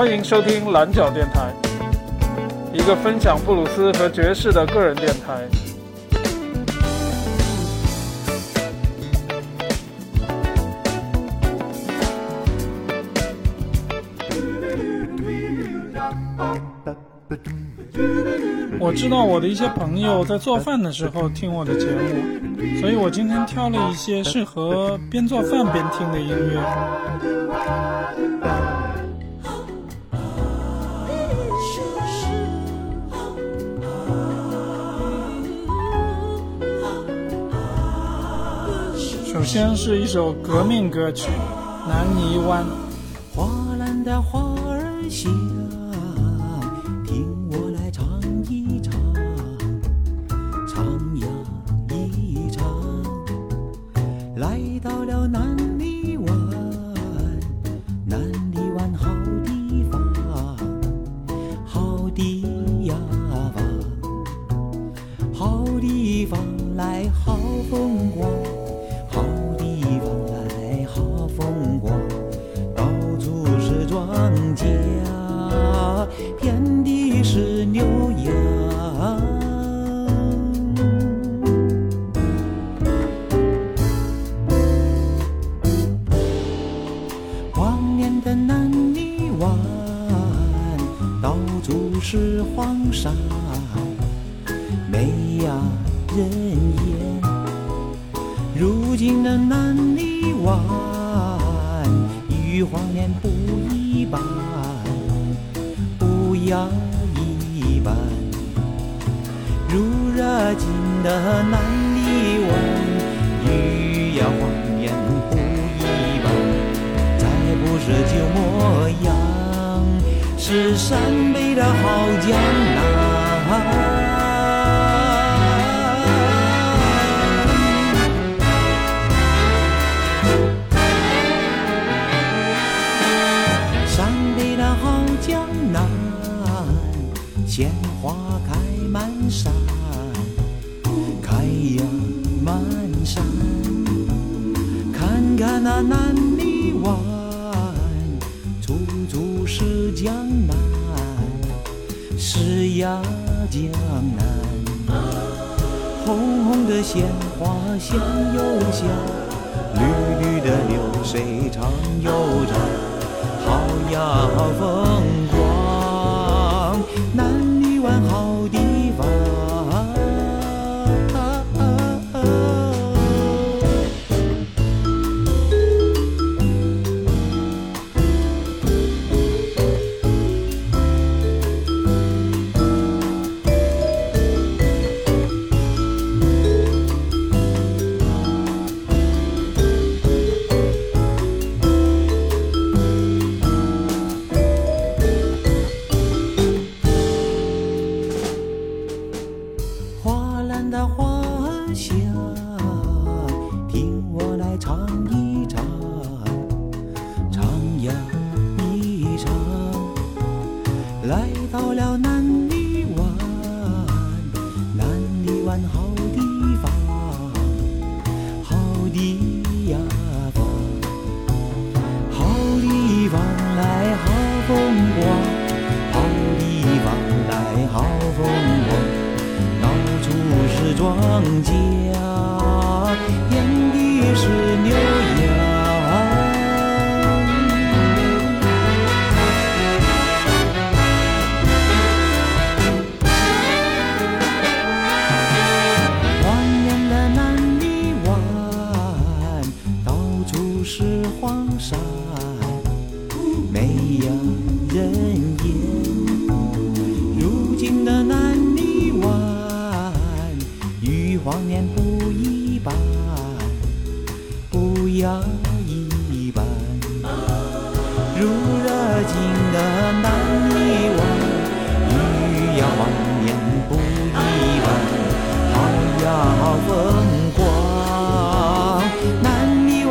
欢迎收听蓝角电台，一个分享布鲁斯和爵士的个人电台。我知道我的一些朋友在做饭的时候听我的节目，所以我今天挑了一些适合边做饭边听的音乐。首先是一首革命歌曲《南泥湾》。是陕北的好江南。山北的好江南，鲜花开满山，开呀满山。看看那南呀江南。红红的鲜花香又香，绿绿的流水长又长。好呀好风光，chiều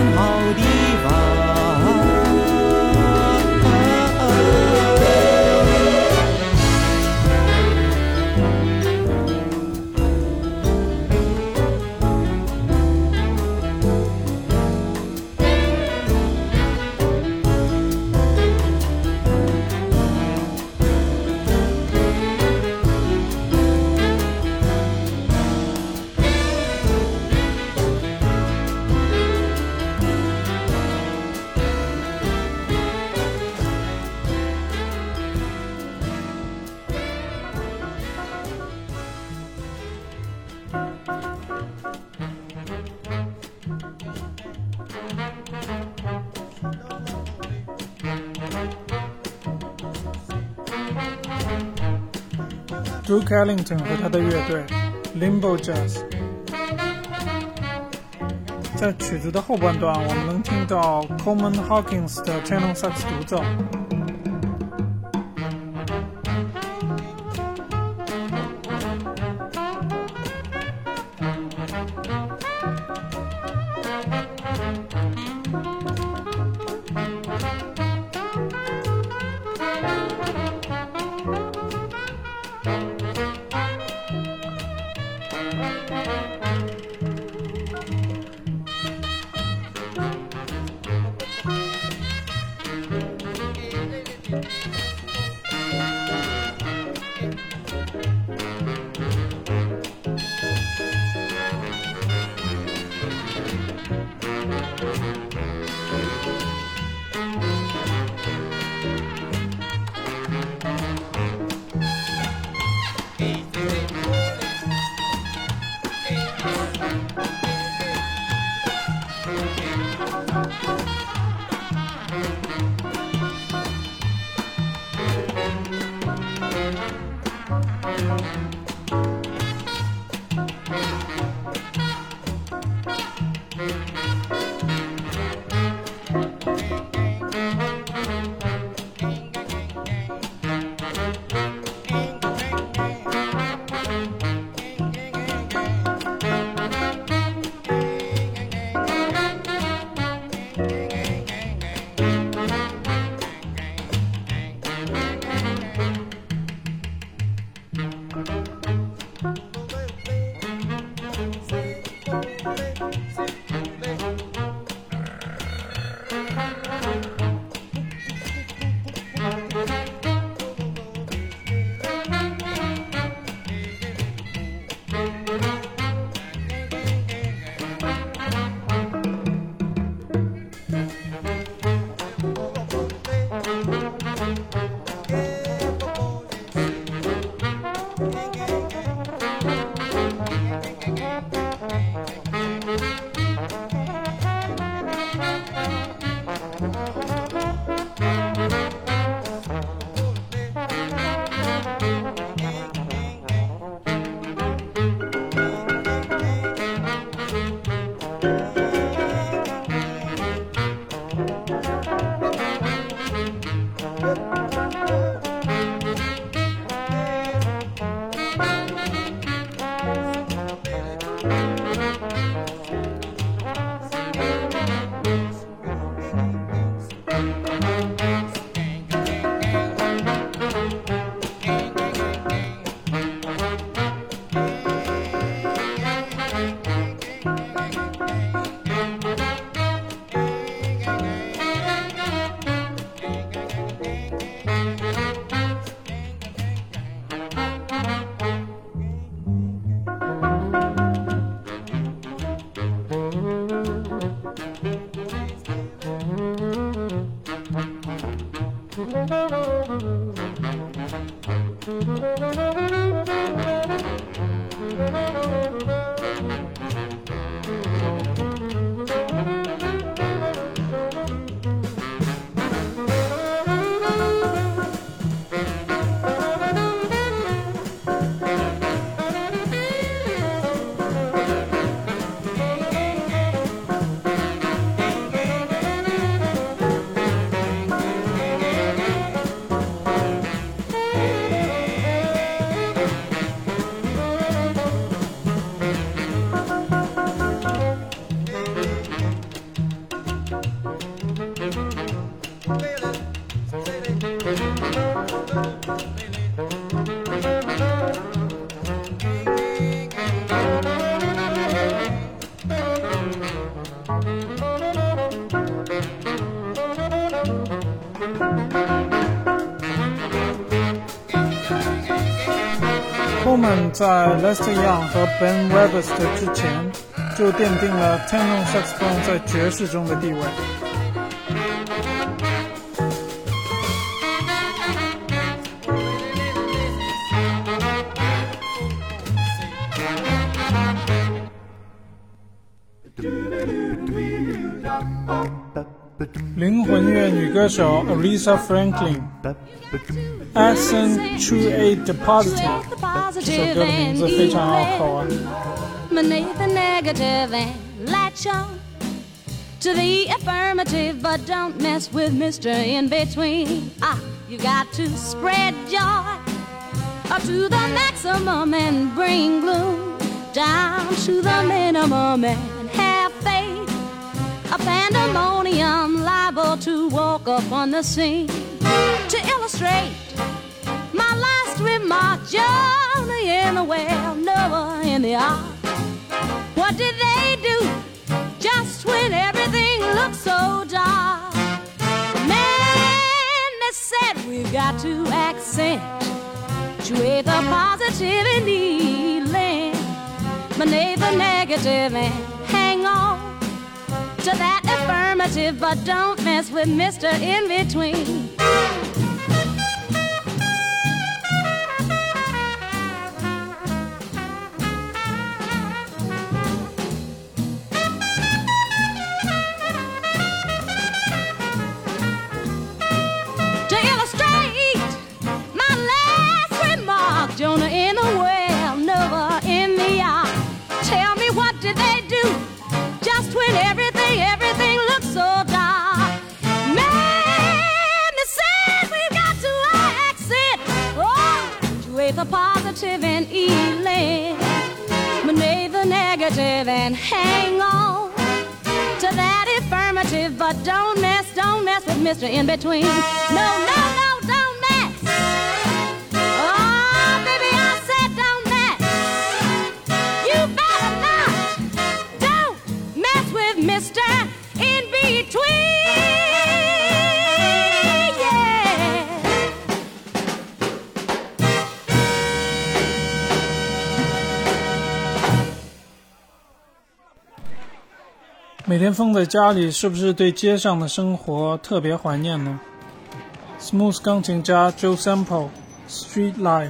one home. Duke Ellington 和他的乐队 Limbo Jazz。在曲子的后半段，我们能听到 Coleman Hawkins 的 tenor sax 独奏。Coleman 在 Lester Young 和 Ben Webster 之前就奠定了 tenor saxophone 在爵士中的地位。灵魂乐女歌手 Aretha Franklin，Accent to a Depositive，negative and evil. Beneath the negative and latch on to the affirmative, but don't mess with Mr. In Between. Ah, you got to spread joy up to the maximum and bring gloom down to the minimum and have faith. A pandemonium liable to walk up on the scene to illustrate remark. Jonah in the well, Noah in the ark. What did they do just when everything looked so dark? Man, they said we've got to accentuate the positive and healing, manage the negative and hang on to that affirmative, but don't mess with Mr. In Between. Positive and eliminate the negative and hang on to that affirmative. But don't mess, don't mess with Mr. In Between. No, no, 每天封在家里，是不是对街上的生活特别怀念呢？”Smooth 钢琴家 Joe Sample，《Street Life》。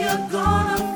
you're gonna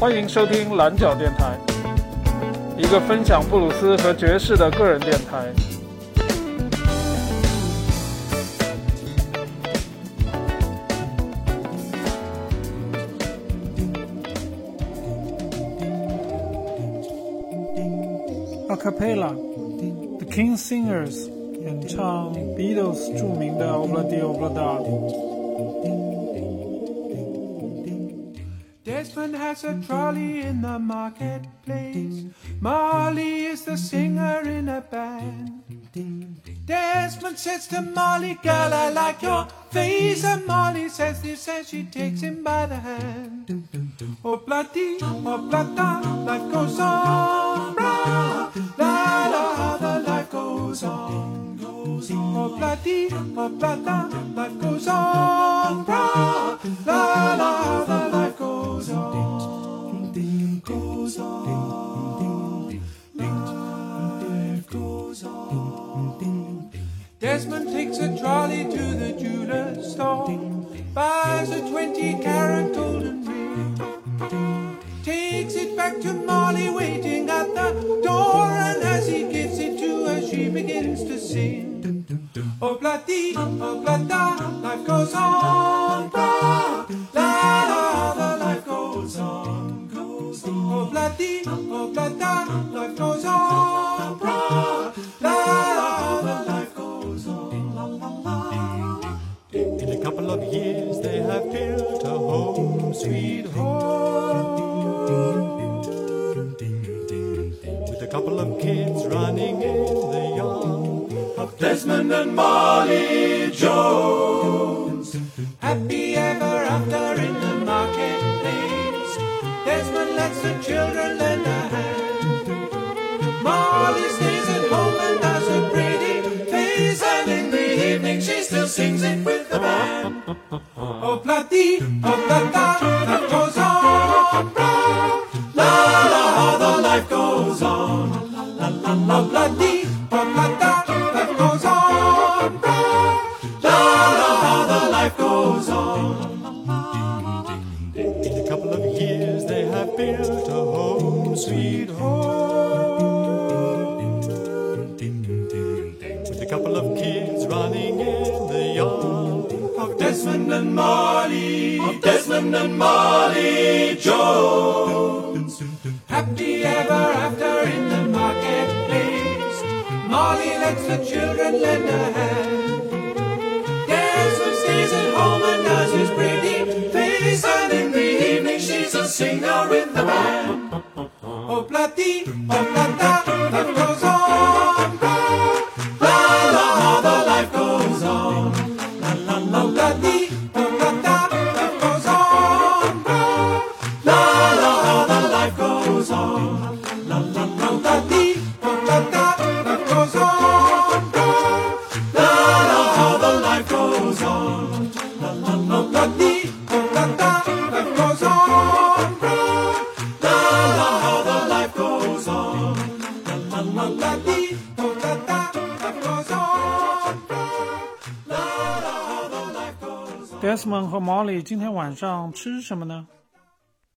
欢迎收听蓝角电台，一个分享布鲁斯和爵士的个人电台。A cappella, The King Singers 演唱 Beatles 著名的 Obladi Oblada。Desmond has a trolley in the marketplace. Molly is the singer in a band. Desmond says to Molly, Girl, I like your face. And Molly says this as she takes him by the hand. Oh, bloody, oh, blada, life goes on. Blah, la, la, the life goes on. Oh, bloody, oh, blada, life goes on. Blah, la, la, the Desmond takes a trolley to the jeweler's store, buys a 20 carat golden ring, takes it back to Molly waiting at the door, and as he gives it to her, she begins to sing. Oh, bloody, oh, blada, life goes on, blah, life goes on, blah, la, la, the life goes on, la, la, la. In a couple of years they have built a home, sweet home. With a couple of kids running in the yard of Desmond and Molly Jones. The band. Oh, bloody, oh, blada, life goes on. La, la, how the life goes on. La, la, la, goes on. La, la, how the life goes on. In a couple of years they have built a home, sweet home. And Molly, Desmond and Molly Jones. Happy ever after in the marketplace. Molly lets the children lend a hand. Desmond stays at home and does his pretty face, and in the evening she's a singer with the band. Oh, bloody, oh, blada, life goes on. 毛里今天晚上吃什么呢？